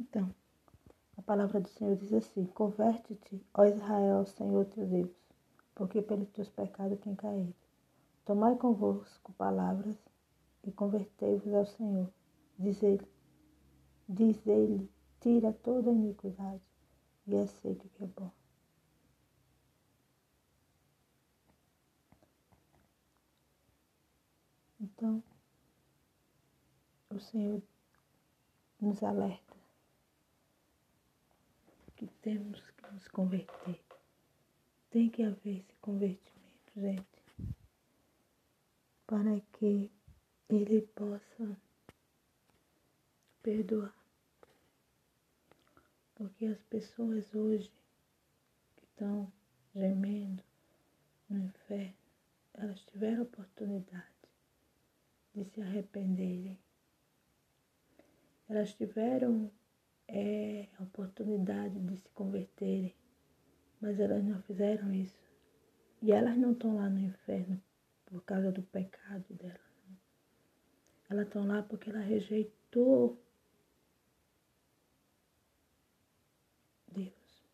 Então, a palavra do Senhor diz assim: Converte-te, ó Israel, Senhor teu Deus, porque pelos teus pecados tem caído. Tomai convosco palavras e convertei-vos ao Senhor. Diz ele, diz ele, tira toda a iniquidade e aceite o que é bom. Então, o Senhor nos alerta que temos que nos converter. Tem que haver esse convertimento, gente, para que Ele possa perdoar. Porque as pessoas hoje que estão gemendo no inferno, elas tiveram oportunidade de se arrependerem. Elas tiveram é, a oportunidade de se converterem, mas elas não fizeram isso. E elas não estão lá no inferno por causa do pecado delas. Elas estão lá porque ela rejeitou Deus.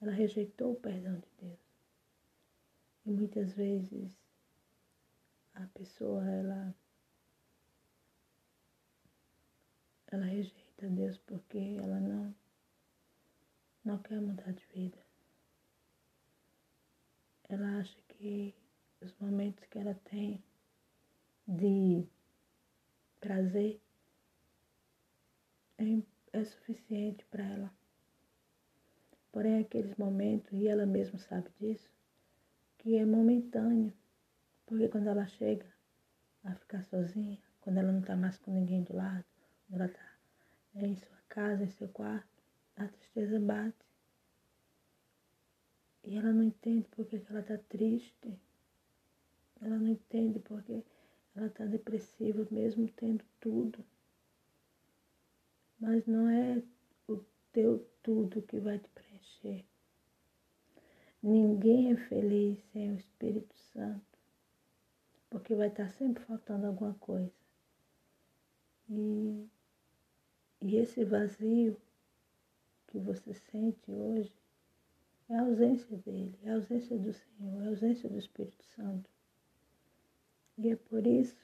Ela rejeitou o perdão de Deus. E muitas vezes a pessoa ela ela rejeita Deus porque ela não não quer mudar de vida. Ela acha que os momentos que ela tem de prazer é, é suficiente para ela. Porém, aqueles momentos, e ela mesma sabe disso, que é momentâneo. Porque quando ela chega a ficar sozinha, quando ela não está mais com ninguém do lado, quando ela está em sua casa, em seu quarto, a tristeza bate. E ela não entende porque ela está triste. Ela não entende porque ela está depressiva, mesmo tendo tudo. Mas não é o teu tudo que vai te preencher. Ninguém é feliz sem o Espírito Santo porque vai estar sempre faltando alguma coisa. E, e esse vazio que você sente hoje é a ausência dele, é a ausência do Senhor, é a ausência do Espírito Santo. E é por isso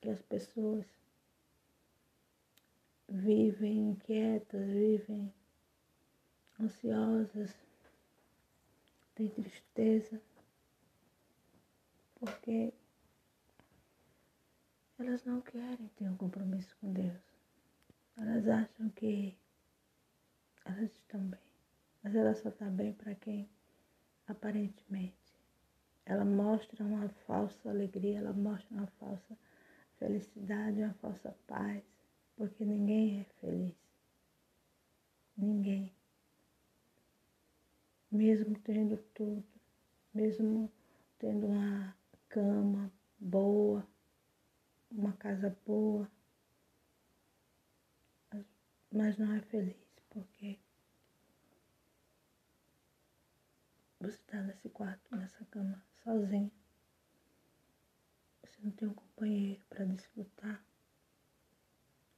que as pessoas vivem inquietas, vivem ansiosas, têm tristeza porque elas não querem ter um compromisso com Deus. Elas acham que elas estão bem, mas ela só está bem para quem aparentemente. Ela mostra uma falsa alegria, ela mostra uma falsa felicidade, uma falsa paz, porque ninguém é feliz. Ninguém. Mesmo tendo tudo, mesmo tendo uma cama boa, uma casa boa, mas não é feliz porque você está nesse quarto, nessa cama, sozinho. Você não tem um companheiro para desfrutar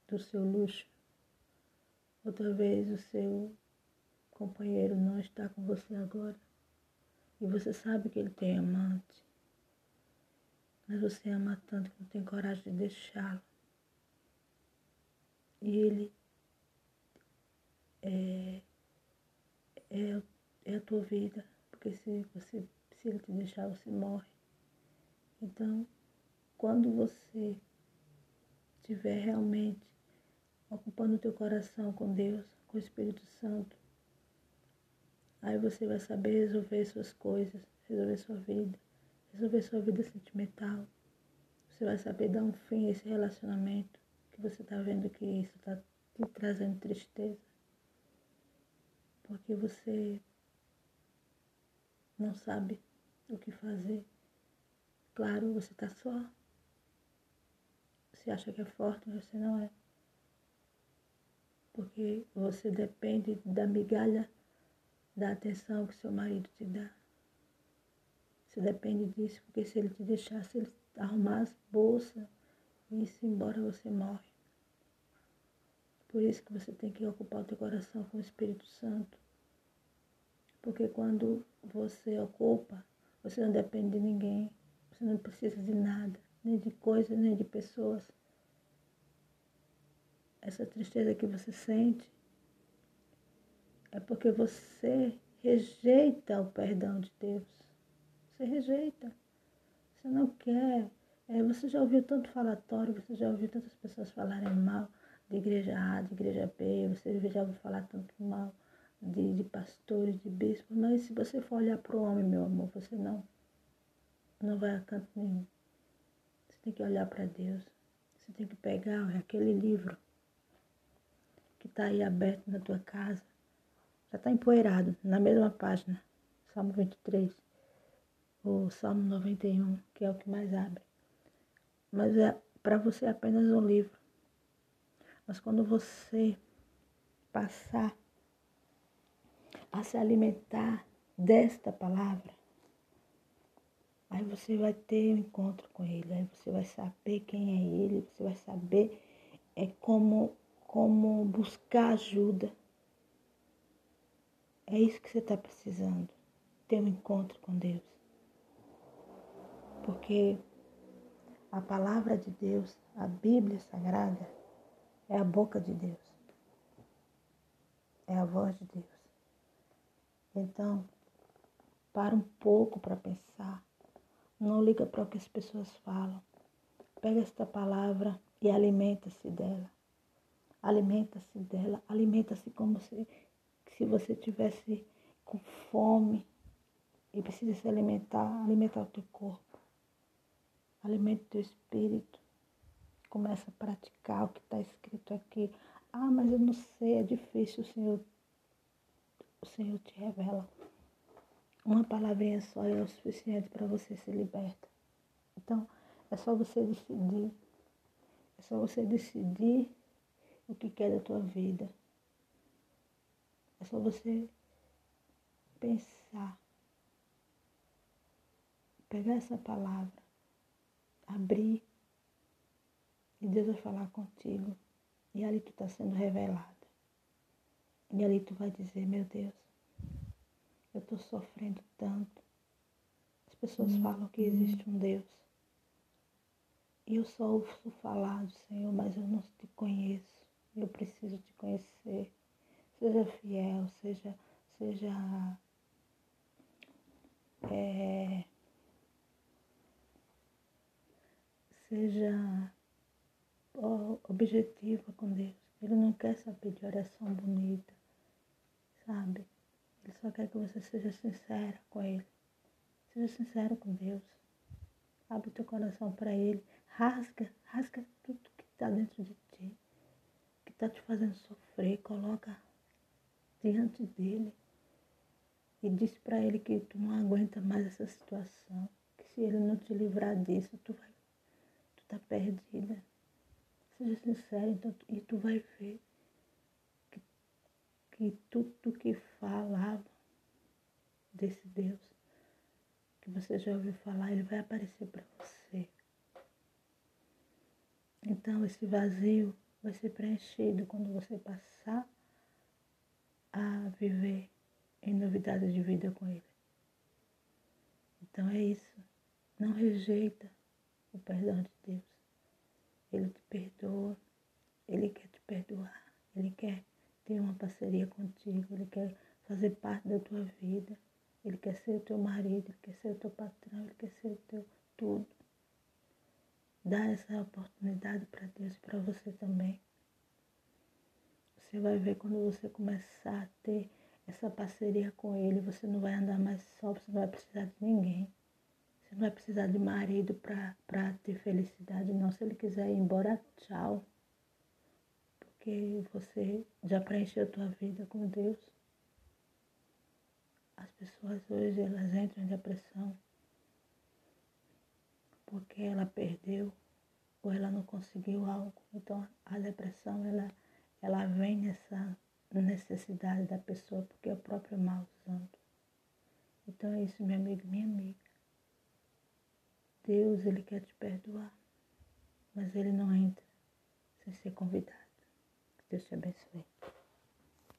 do seu luxo. Outra vez o seu companheiro não está com você agora. E você sabe que ele tem amante. Mas você ama tanto que não tem coragem de deixá-lo. E ele é, é, é a tua vida. Porque se, você, se ele te deixar, você morre. Então, quando você estiver realmente ocupando o teu coração com Deus, com o Espírito Santo, aí você vai saber resolver suas coisas, resolver sua vida resolver sua vida sentimental. Você vai saber dar um fim a esse relacionamento que você está vendo que isso está te trazendo tristeza. Porque você não sabe o que fazer. Claro, você está só. Você acha que é forte, mas você não é. Porque você depende da migalha da atenção que seu marido te dá. Você depende disso, porque se ele te deixar, se ele arrumar as bolsas e ir embora, você morre. Por isso que você tem que ocupar o teu coração com o Espírito Santo. Porque quando você ocupa, você não depende de ninguém, você não precisa de nada, nem de coisas, nem de pessoas. Essa tristeza que você sente é porque você rejeita o perdão de Deus. Você rejeita. Você não quer. É, você já ouviu tanto falatório, você já ouviu tantas pessoas falarem mal de igreja A, de igreja B, você já ouviu falar tanto mal de, de pastores, de bispos, mas se você for olhar para o homem, meu amor, você não, não vai a canto nenhum. Você tem que olhar para Deus. Você tem que pegar aquele livro que está aí aberto na tua casa. Já está empoeirado, na mesma página. Salmo 23, ou Salmo 91, que é o que mais abre. Mas é para você apenas um livro. Mas quando você passar a se alimentar desta palavra, aí você vai ter um encontro com ele, aí você vai saber quem é ele, você vai saber é como, como buscar ajuda. É isso que você está precisando, ter um encontro com Deus. Porque a palavra de Deus, a Bíblia Sagrada, é a boca de Deus. É a voz de Deus. Então, para um pouco para pensar. Não liga para o que as pessoas falam. Pega esta palavra e alimenta-se dela. Alimenta-se dela. Alimenta-se como se, se você tivesse com fome e precisa se alimentar. Alimentar o teu corpo. Alimenta o teu espírito. Começa a praticar o que está escrito aqui. Ah, mas eu não sei, é difícil, o Senhor o Senhor te revela. Uma palavrinha só é o suficiente para você ser liberta. Então, é só você decidir. É só você decidir o que quer da tua vida. É só você pensar. Pegar essa palavra, abrir, e Deus vai falar contigo. E ali tu está sendo revelado. E ali tu vai dizer, meu Deus, eu estou sofrendo tanto. As pessoas hum, falam que existe um Deus. E eu só ouço falar do Senhor, mas eu não te conheço. Eu preciso te conhecer. Seja fiel, seja, seja é, seja objetiva com Deus. Ele não quer saber de oração bonita sabe? Ele só quer que você seja sincera com Ele. Seja sincero com Deus. Abre teu coração para Ele. Rasga, rasga tudo que está dentro de ti, que está te fazendo sofrer. Coloca diante dele e diz para ele que tu não aguenta mais essa situação, que se ele não te livrar disso, tu vai, tu tá perdida. Seja sincero, então, e tu vai ver que tudo que falava desse Deus que você já ouviu falar, ele vai aparecer para você. Então esse vazio vai ser preenchido quando você passar a viver em novidade de vida com ele. Então é isso. Não rejeita o perdão de Deus. Ele te perdoa, ele quer te perdoar, ele quer ter uma parceria contigo, Ele quer fazer parte da tua vida. Ele quer ser o teu marido, Ele quer ser o teu patrão, Ele quer ser o teu tudo. Dá essa oportunidade para Deus e para você também. Você vai ver quando você começar a ter essa parceria com Ele, você não vai andar mais só, você não vai precisar de ninguém. Você não vai precisar de marido para ter felicidade, não. Se Ele quiser ir embora, tchau porque você já preencheu a tua vida com Deus. As pessoas hoje elas entram em depressão porque ela perdeu ou ela não conseguiu algo. Então a depressão ela, ela vem nessa necessidade da pessoa porque é o próprio mal usando. Então é isso, meu amigo, minha amiga. Deus, Ele quer te perdoar, mas Ele não entra sem ser convidado. Deus te abençoe.